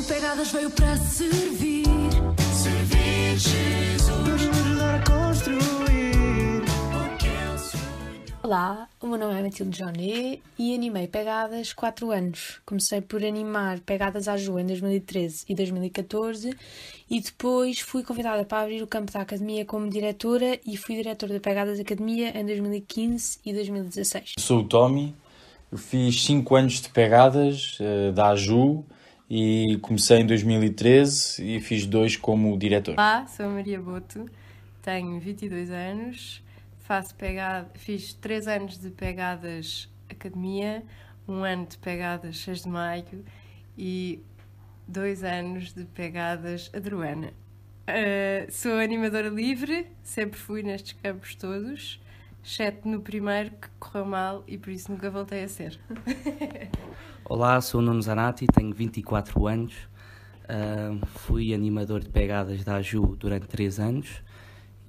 O Pegadas veio para servir. Servir Jesus. Nos ajudar a construir. Olá, o meu nome é Matilde Joné e animei Pegadas 4 anos. Comecei por animar Pegadas à Ju em 2013 e 2014 e depois fui convidada para abrir o campo da Academia como diretora e fui diretora da Pegadas Academia em 2015 e 2016. Sou o Tommy, eu fiz 5 anos de Pegadas uh, da AJU e comecei em 2013 e fiz dois como diretor. Olá, sou a Maria Boto, tenho 22 anos, faço pegada, fiz 3 anos de pegadas academia, um ano de pegadas 6 de maio e dois anos de pegadas adruana. Uh, sou animadora livre, sempre fui nestes campos todos, exceto no primeiro que correu mal e por isso nunca voltei a ser. Olá, sou o Nuno Zanatti, tenho 24 anos, uh, fui animador de pegadas da AJU durante 3 anos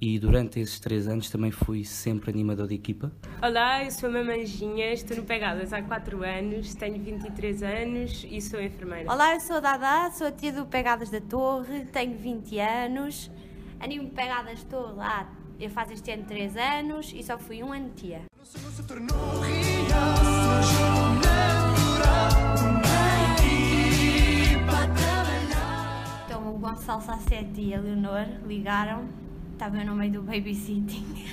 e durante esses 3 anos também fui sempre animador de equipa. Olá, eu sou a Mamanjinha, estou no Pegadas há 4 anos, tenho 23 anos e sou enfermeira. Olá, eu sou a Dada, sou a tia do Pegadas da Torre, tenho 20 anos, animo Pegadas Torre lá, eu faço este ano 3 anos e só fui um ano tia. Então o Gonçalo Sassetti e a Leonor ligaram, estava eu no meio do babysitting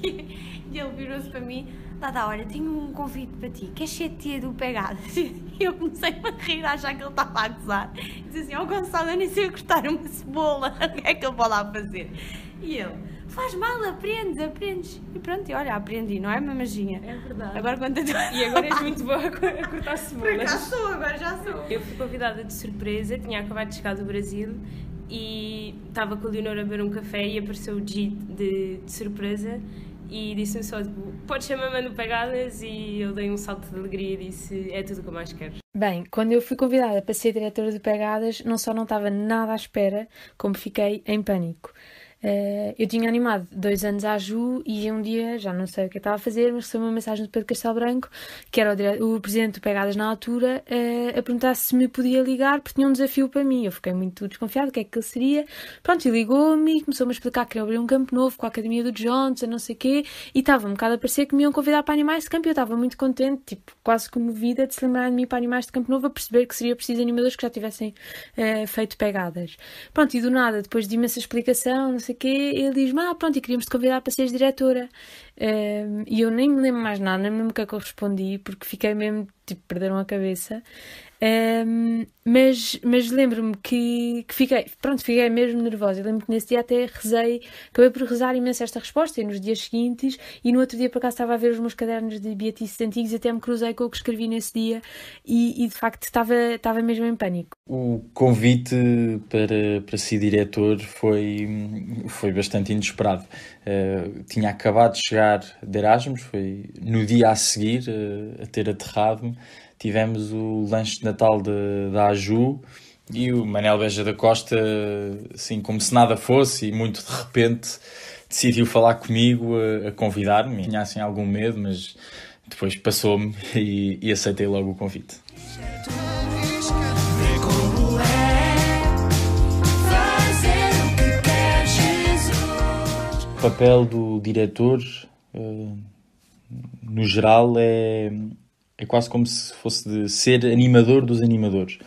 e ele virou-se para mim, Dada, olha, tenho um convite para ti, queres ser tia do Pegadas? E eu comecei a rir, a achar que ele estava a gozar. Disse assim, ó oh, Gonçalo, eu nem sei cortar uma cebola, o que é que eu vou lá fazer? E ele, faz mal, aprendes, aprendes. E pronto, e olha, aprendi, não é, mamadinha? É verdade. Agora conta tu. E agora és muito boa a cortar cebolas. sou, agora já sou. Eu fui convidada de surpresa, tinha acabado de chegar do Brasil e estava com a Leonor a beber um café e apareceu o G de, de surpresa e disse-me só, tipo, podes chamar-me no Pegadas e eu dei um salto de alegria e disse, é tudo o que eu mais quero. Bem, quando eu fui convidada para ser diretora de Pegadas, não só não estava nada à espera, como fiquei em pânico. Eh, eu tinha animado dois anos à Ju e um dia, já não sei o que eu estava a fazer, mas recebi uma mensagem do Pedro Castelo Branco, que era o, dire- o presidente do Pegadas na altura, eh, a perguntar se me podia ligar porque tinha um desafio para mim. Eu fiquei muito desconfiada, o que é que ele seria. Pronto, e ligou-me e começou-me a explicar que queria abrir um campo novo com a Academia do Johnson, não sei o quê, e estava um bocado a parecer que me iam convidar para animais de campo e eu estava muito contente, tipo, quase comovida de se lembrar de mim para animais de campo novo, a perceber que seria preciso animadores que já tivessem eh, feito pegadas. Pronto, e do nada, depois de imensa explicação, não sei quê, ele diz-me, ah, pronto, e queríamos te convidar para seres diretora. Ehm, e eu nem me lembro mais nada, nem me lembro o que é que eu respondi, porque fiquei mesmo, tipo, perderam a cabeça. Mas mas lembro-me que, que fiquei, pronto, fiquei mesmo nervosa. Eu lembro que nesse dia até rezei, acabei por rezar imenso esta resposta e nos dias seguintes. E no outro dia, por acaso, estava a ver os meus cadernos de beatices antigos e até me cruzei com o que escrevi nesse dia. E, e de facto estava, estava mesmo em pânico. O convite para, para ser diretor foi, foi bastante inesperado. Eh, tinha acabado de chegar de Erasmus, foi no dia a seguir eh, a ter aterrado. Tivemos o lanche de Natal de- da AJU e o Manel Beja da Costa, assim como se nada fosse, e muito de repente decidiu falar comigo, a, a convidar-me. Tinha assim algum medo, mas depois passou-me e, e aceitei logo o convite. O papel do diretor, eh, no geral, é, é quase como se fosse de ser animador dos animadores.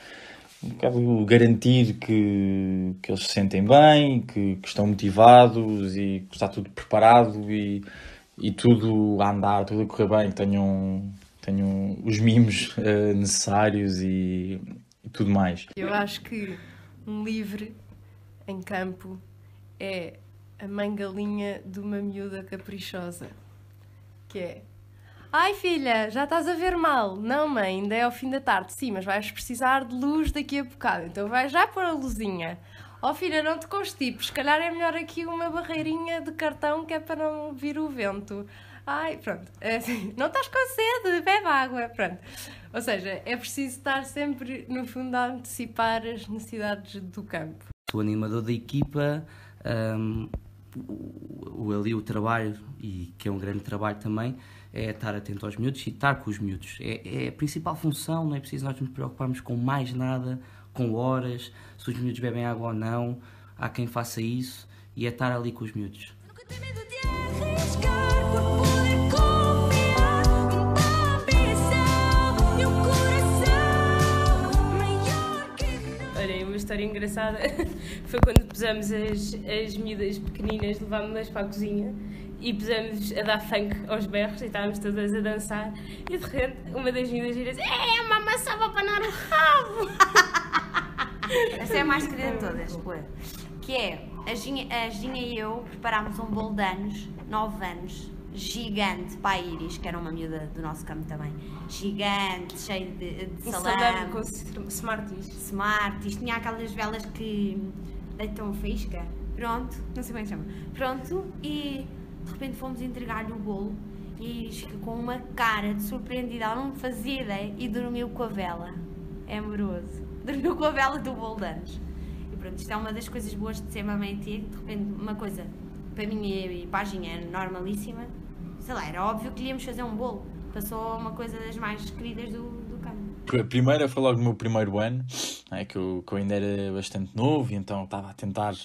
Um bocado garantir que, que eles se sentem bem, que, que estão motivados e que está tudo preparado e, e tudo a andar, tudo a correr bem, que tenham, tenham os mimos eh, necessários e, e tudo mais. Eu acho que um livre em campo é a mãe galinha de uma miúda caprichosa. Que é. Ai filha, já estás a ver mal. Não, mãe, ainda é ao fim da tarde. Sim, mas vais precisar de luz daqui a bocado. Então vais já pôr a luzinha. Oh filha, não te constipes. Se calhar é melhor aqui uma barreirinha de cartão que é para não vir o vento. Ai, pronto. É assim, não estás com sede, bebe água. Pronto. Ou seja, é preciso estar sempre, no fundo, a antecipar as necessidades do campo. Sou animador da equipa, hum, o, o, ali o trabalho, e que é um grande trabalho também, é estar atento aos miúdos e estar com os miúdos. É, é a principal função, não é preciso nós nos preocuparmos com mais nada. com horas, se os miúdos bebem água ou não, há quem faça isso e é estar ali com os miúdos. Olha, uma história engraçada foi quando pusemos as, as miúdas pequeninas, levámos-las para a cozinha e pusemos a dar funk aos berros e estávamos todas a dançar e de repente uma das miúdas vira assim É, a mamãe sabe abanar o rabo! Essa é a mais querida de todas, ué. Que é, a Ginha, a Ginha e eu preparámos um bolo de anos, 9 anos, gigante para a Iris, que era uma miúda do nosso campo também. Gigante, cheio de, de salame, com Smarties. smart, isto tinha aquelas velas que deitam faísca. Pronto, não sei como é que se chama. Pronto, e de repente fomos entregar-lhe o bolo e com uma cara de surpreendida, ela não fazia ideia e dormiu com a vela. É amoroso. Dormiu com a vela do bolo de anos. E pronto, isto é uma das coisas boas de ser mamãe e tia, de repente uma coisa para mim e para a é normalíssima. Sei lá, era óbvio que lhe íamos fazer um bolo. Passou uma coisa das mais queridas do, primeira foi logo no meu primeiro ano, é, que, eu, que eu ainda era bastante novo, e então estava a tentar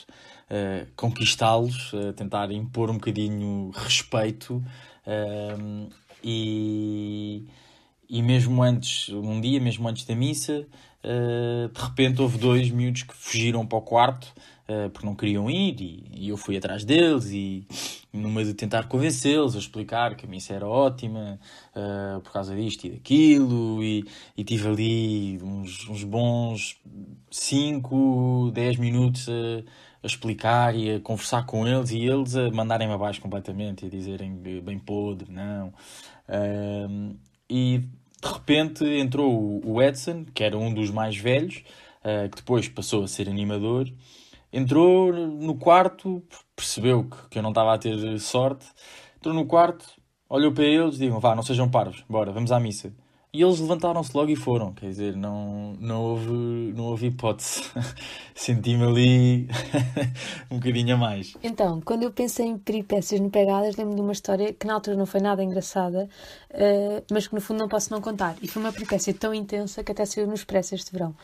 eh, conquistá-los, a tentar impor um bocadinho respeito. ehm, e, e mesmo antes, um dia, mesmo antes da missa, eh, de repente houve dois miúdos que fugiram para o quarto eh, porque não queriam ir, e, e eu fui atrás deles, e numa de tentar convencê-los, a explicar que a missa era ótima eh, por causa disto e daquilo, e, e tive ali uns, uns bons 5, 10 minutos a, explicar e a conversar com eles, e eles a mandarem-me abaixo completamente e a dizerem bem podre, não. Ahm, e de repente entrou o- Edson, que era um dos mais velhos, ah, que depois passou a ser animador. Entrou no quarto, percebeu que, que eu não estava a ter sorte. Entrou no quarto, olhou para eles e digam: Vá, não sejam parvos, bora, vamos à missa. E eles levantaram-se logo e foram, quer dizer, não, não, houve, houve hipótese. Senti-me ali um bocadinho a mais. Então, quando eu pensei em peripécias no Pegadas, lembro de uma história que na altura não foi nada engraçada, eh, mas que no fundo não posso não contar. E foi uma peripécia tão intensa que até saiu no Expresso este verão.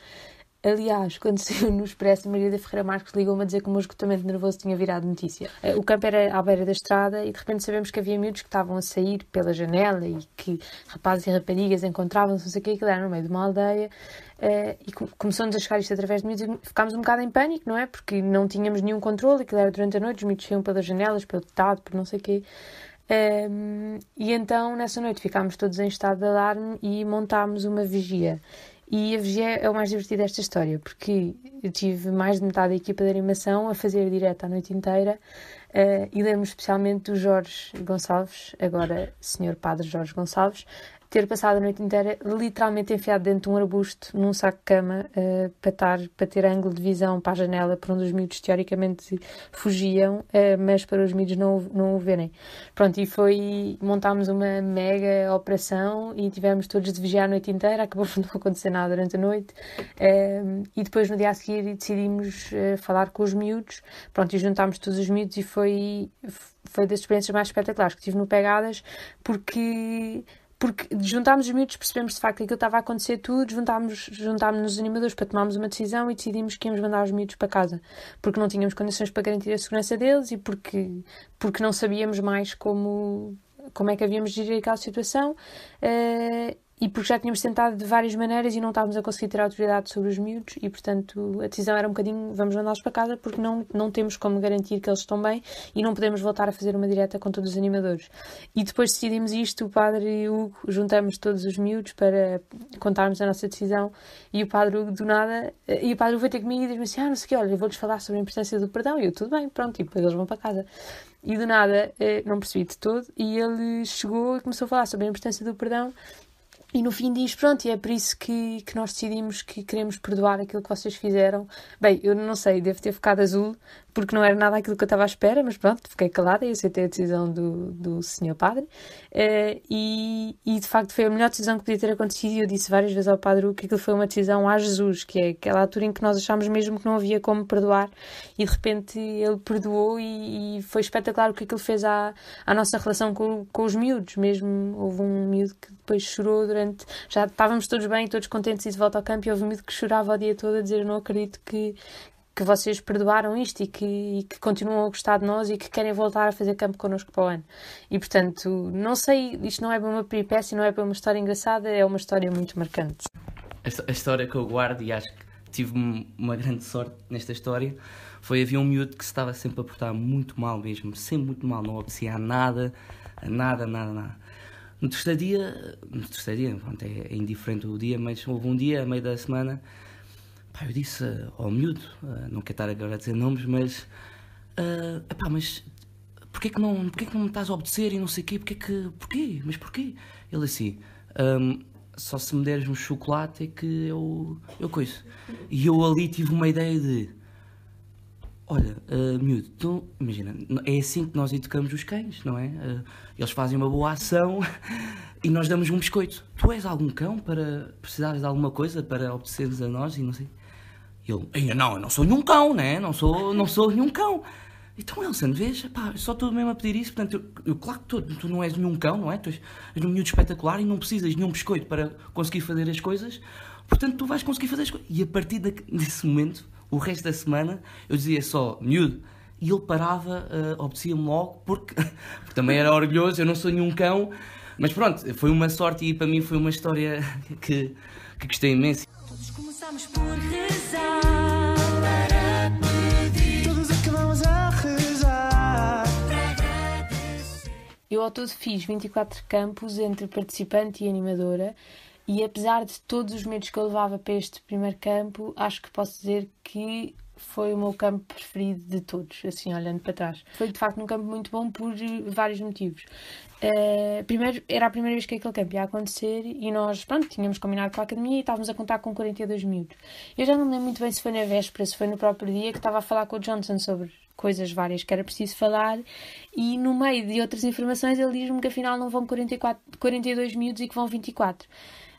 Aliás, quando saiu no Expresso, Maria da Ferreira Marques ligou-me a dizer que o meu esgotamento nervoso tinha virado notícia. Eh, O campo era à beira da estrada e de repente sabemos que havia miúdos que estavam a sair pela janela e que rapazes e raparigas encontravam-se, não sei o que, aquilo era no meio de uma aldeia. eh, e co- começou-nos a chegar isto através de miúdos e ficámos um bocado em pânico, não é? Porque não tínhamos nenhum controle, aquilo era durante a noite, os miúdos saíam pelas janelas, pelo tetado, por não sei o quê. Um, e então, nessa noite, ficámos todos em estado de alarme e montámos uma vigia. E a vigia é o mais divertido desta história, porque eu tive mais de metade da equipa de animação a fazer direto a noite inteira uh, e lembro especialmente do Jorge Gonçalves, agora Senhor Padre Jorge Gonçalves, ter passado a noite inteira literalmente enfiado dentro de um arbusto, num saco de cama, uh, para, estar, para ter ângulo de visão para a janela, por onde os miúdos teoricamente fugiam, uh, mas para os miúdos não, não o verem. Pronto, e foi. montámos uma mega operação e tivemos todos de vigiar a noite inteira, acabou por não acontecer nada durante a noite. Um, e depois, no dia a seguir, decidimos uh, falar com os miúdos, pronto, e juntámos todos os miúdos e foi. Foi das experiências mais espetaculares que tive no Pegadas, porque porque juntámos os miúdos, percebemos de facto que aquilo estava a acontecer tudo, juntámos, juntámos nos animadores para tomarmos uma decisão e decidimos que íamos mandar os miúdos para casa, porque não tínhamos condições para garantir a segurança deles e porque, porque não sabíamos mais como, como é que havíamos de gerir aquela situação eh, e porque já tínhamos tentado de várias maneiras e não estávamos a conseguir ter autoridade sobre os miúdos e, portanto, a decisão era um bocadinho vamos mandá-los para casa porque não, não temos como garantir que eles estão bem e não podemos voltar a fazer uma direta com todos os animadores. E depois decidimos isto, o padre Hugo, juntamos todos os miúdos para contarmos a nossa decisão e o padre Hugo do nada, e o padre Hugo veio ter comigo e disse-me assim, ah, não sei o que, olha, vou-lhes falar sobre a importância do perdão e eu, tudo bem, pronto, e depois eles vão para casa. E do nada, eh, não percebi de todo, e ele chegou e começou a falar sobre a importância do perdão e no fim diz, pronto, e é por isso que, que nós decidimos que queremos perdoar aquilo que vocês fizeram. Bem, eu não sei, devo ter ficado azul, porque não era nada aquilo que eu estava à espera, mas pronto, fiquei calada e aceitei a decisão do, do senhor padre. Eh, e, e de facto foi a melhor decisão que podia ter acontecido. E eu disse várias vezes ao padre que aquilo foi uma decisão a Jesus, que é aquela altura em que nós achámos mesmo que não havia como perdoar, e de repente ele perdoou, e, e foi espetacular o que aquilo fez à, à nossa relação com, com os miúdos. Mesmo houve um miúdo que depois chorou durante. Já estávamos todos bem, todos contentes e de volta ao campo, e houve miúdo que chorava o dia todo a dizer: Não acredito que, que vocês perdoaram isto e que, e que continuam a gostar de nós e que querem voltar a fazer campo connosco para o ano. E portanto, não sei, isto não é para uma peripécia, não é para uma história engraçada, é uma história muito marcante. A, história que eu guardo e acho que tive uma grande sorte nesta história foi havia um miúdo que se estava sempre a portar muito mal mesmo, sempre muito mal, não obedecia a nada, a nada, nada, nada. No terceiro dia, no terceiro dia, pronto, é, é indiferente o dia, mas houve um dia, a meio da semana, pá, eu disse ao miúdo, uh, não quero estar agora a dizer nomes, mas, uh, epá, mas porquê que, não, porquê que não me estás a obedecer e não sei o quê, porquê que, porquê, mas porquê? Ele assim, um, só se me deres um chocolate é que eu, eu coiso. E eu ali tive uma ideia de, olha, uh, miúdo, tu, imagina, é assim que nós educamos os cães, não é? Uh, eles fazem uma boa ação e nós damos um biscoito. Tu és algum cão para precisares de alguma coisa para obedeceres a nós e não sei. Ele, ainda não, eu não sou nenhum cão, né? Não sou, não sou nenhum cão. Então, Elson, vês, pá, só estou mesmo a pedir isso, portanto, eu, eu claro que tu, tu não és nenhum cão, não é? Tu és, és um miúdo espetacular e não precisas de nenhum biscoito para conseguir fazer as coisas, portanto, tu vais conseguir fazer as coisas. E a partir de, desse momento, o resto da semana, eu dizia só, miúdo, e ele parava, uh, obedecia-me logo, porque, porque também era orgulhoso, eu não sou nenhum cão, mas pronto, foi uma sorte e para mim foi uma história que, que gostei imenso. Todos começamos por rezar Eu ao todo fiz 24 campos entre participante e animadora e apesar de todos os medos que eu levava para este primeiro campo, acho que posso dizer que foi o meu campo preferido de todos, assim olhando para trás. Foi de facto um campo muito bom por vários motivos. Uh, primeiro, era a primeira vez que aquele campo ia acontecer e nós, pronto, tínhamos combinado com a academia e estávamos a contar com 42 minutos. Eu já não lembro muito bem se foi na véspera, se foi no próprio dia que estava a falar com o Johnson sobre coisas várias que era preciso falar e no meio de outras informações ele diz-me que afinal não vão 44, 42 minutos e que vão 24.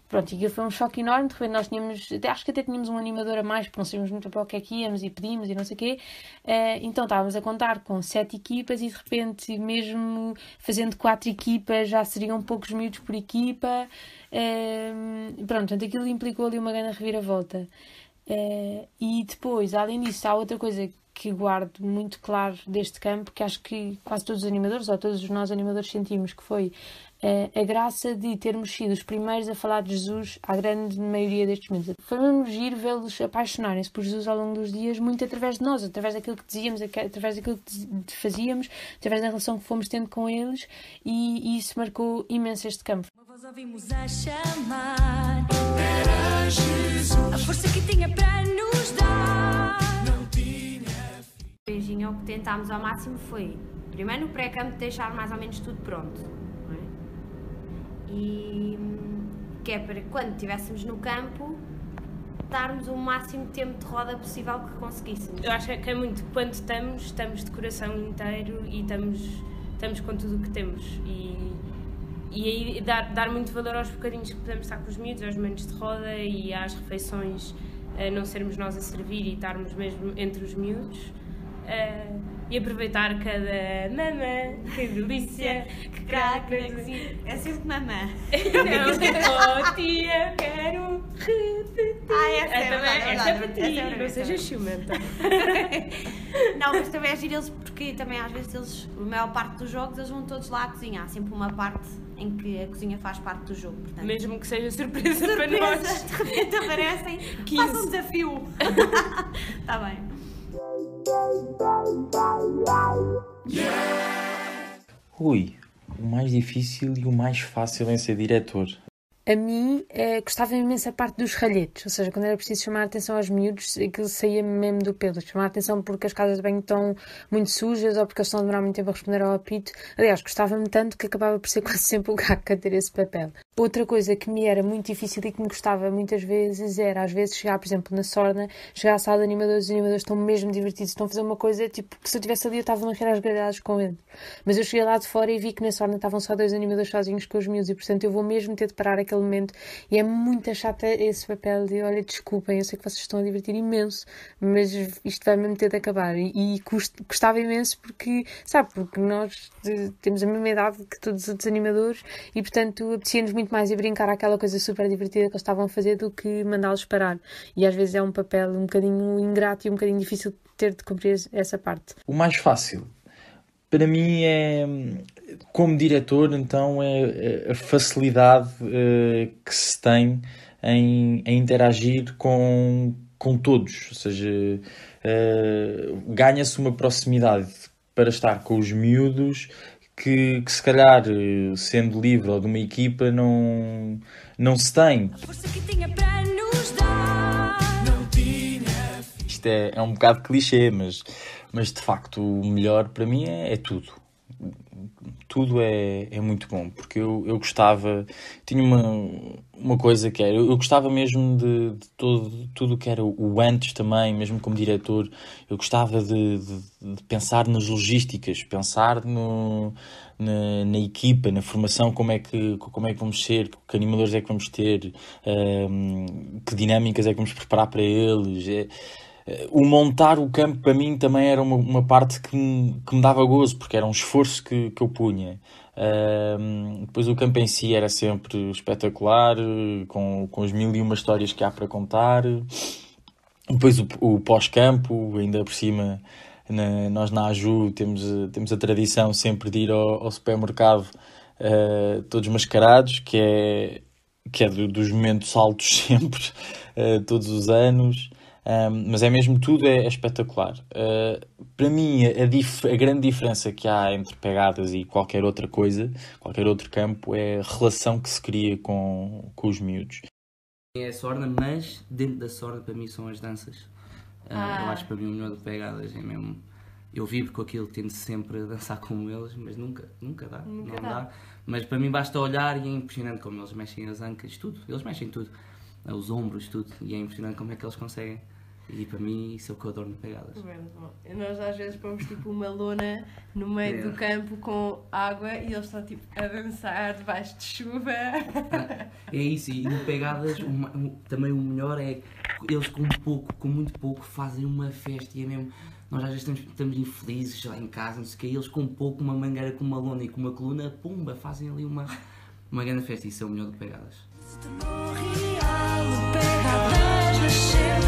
Pronto, e foi um choque enorme. De repente nós tínhamos, acho que até tínhamos um animador a mais, porque não sabíamos muito para o que é que íamos e pedimos e não sei o quê. Uh, então estávamos a contar com sete equipas e de repente, mesmo fazendo quatro equipas, já seriam poucos minutos por equipa. Uh, pronto, portanto, aquilo implicou ali uma grande reviravolta. Uh, e depois, além disso, há outra coisa que guardo muito claro deste campo, que acho que quase todos os animadores, ou todos nós animadores sentimos, que foi uh, a graça de termos sido os primeiros a falar de Jesus à grande maioria destes meses. Foi mesmo giro vê-los apaixonarem-se por Jesus ao longo dos dias, muito através de nós, através daquilo que dizíamos, através daquilo que fazíamos, através da relação que fomos tendo com eles, e, e isso marcou imenso este campo. Uma voz ouvimos a chamar. Era Jesus. A força que tinha para nos dar. O que tentámos ao máximo foi, primeiro no pré-campo, deixar mais ou menos tudo pronto. é? E que é para quando estivéssemos no campo, darmos o máximo tempo de roda possível que conseguíssemos. Eu acho que é muito quando estamos, estamos de coração inteiro e estamos, estamos com tudo o que temos. E, e aí dar, dar muito valor aos bocadinhos que podemos estar com os miúdos, aos momentos de roda e às refeições, a não sermos nós a servir e estarmos mesmo entre os miúdos. Eh, e aproveitar cada mamã, que delícia, que craque na cozinha. É sempre mamã. Não, oh tia, quero repetir. Ah, essa é também, verdade, é é para ti, é não é sejas ciumenta. Não, mas também é giro eles, porque também às vezes eles, a maior parte dos jogos, eles vão todos lá à cozinha. Há sempre uma parte em que a cozinha faz parte do jogo. Portanto, Mesmo que seja surpresa, para surpresa, nós. de repente aparecem, 15. faz um desafio. Está bem. Ui, o mais difícil e o mais fácil em ser diretor. A mim eh, gostava imenso a parte dos ralhetes, ou seja, quando era preciso chamar a atenção aos miúdos, aquilo saía mesmo do pelo. Chamar a atenção porque as casas de banho estão muito sujas ou porque eles estão a demorar muito tempo a responder ao apito. Aliás, gostava-me tanto que acabava por ser quase sempre o gato a ter esse papel. Outra coisa que me era muito difícil e que me gostava muitas vezes era, às vezes, chegar, por exemplo, na Sorna, chegar à sala de animadores, os animadores estão mesmo divertidos, estão a fazer uma coisa, tipo, que se eu estivesse ali eu estava a rir às gargalhadas com eles. Mas eu cheguei lá de fora e vi que na Sorna estavam só dois animadores sozinhos com os miúdos e, portanto, eu vou mesmo ter de parar aquele momento e é muito chata esse papel de, olha, desculpem, eu sei que vocês estão a divertir imenso, mas isto vai mesmo ter de acabar. E, e cust- gostava imenso porque, sabe, porque nós eh, temos a mesma idade que todos os outros animadores e, portanto, apetecia-nos muito muito mais ir brincar àquela coisa super divertida que eles estavam a fazer do que mandá-los parar. E às vezes é um papel um bocadinho ingrato e um bocadinho difícil de ter de cumprir essa parte. O mais fácil para mim é, como diretor, então, é, é a facilidade uh, que se tem em, em, interagir com, com todos, ou seja, uh, ganha-se uma proximidade para estar com os miúdos que, que, se calhar, sendo livre ou de uma equipa, não, não se tem. Isto é, é um bocado clichê, mas mas de facto, o melhor para mim é, é tudo. Tudo é, é muito bom, porque eu, eu gostava, tinha uma, uma coisa que era, eu gostava mesmo de, de todo, tudo que era o antes também, mesmo como diretor, eu gostava de, de, de pensar nas logísticas, pensar no, na, na, equipa, na formação, como é, que, como é que vamos ser, que animadores é que vamos ter, um, que dinâmicas é que vamos preparar para eles. É, o montar o campo para mim também era uma, uma parte que me, que me dava gozo, porque era um esforço que, que eu punha. Uh, depois o campo em si era sempre espetacular, com, com as mil e uma histórias que há para contar. Depois o, o pós-campo, ainda por cima, na, nós na Aju temos, temos a tradição sempre de ir ao, ao supermercado uh, todos mascarados, que é, que é dos momentos altos sempre, uh, todos os anos. Um, mas é mesmo tudo é, é espetacular. Uh, para mim, a, a, grande diferença que há entre pegadas e qualquer outra coisa, qualquer outro campo, é a relação que se cria com, com os miúdos. É a sorna, mas dentro da sorna, para mim, são as danças. Uh, ah. Eu acho que para mim o melhor de pegadas é mesmo. Eu vivo com aquilo, tento sempre dançar como eles, mas nunca, nunca dá. Nunca não dá. dá. Mas para mim basta olhar e é impressionante como eles mexem as ancas, tudo. Eles mexem tudo os ombros, tudo. E é impressionante como é que eles conseguem. E para mim isso é o que eu adoro no Pegadas. Nós às vezes pomos tipo uma lona no meio é. do campo com água e eles estão tipo a dançar debaixo de chuva. É isso, e no Pegadas também o melhor é eles com pouco, com muito pouco fazem uma festa e é mesmo. Nós às vezes estamos, estamos infelizes lá em casa, não sei o que, eles com pouco, uma mangueira com uma lona e com uma coluna, pumba, fazem ali uma, uma grande festa. Isso é o melhor do Pegadas. Morre, pega, nascer.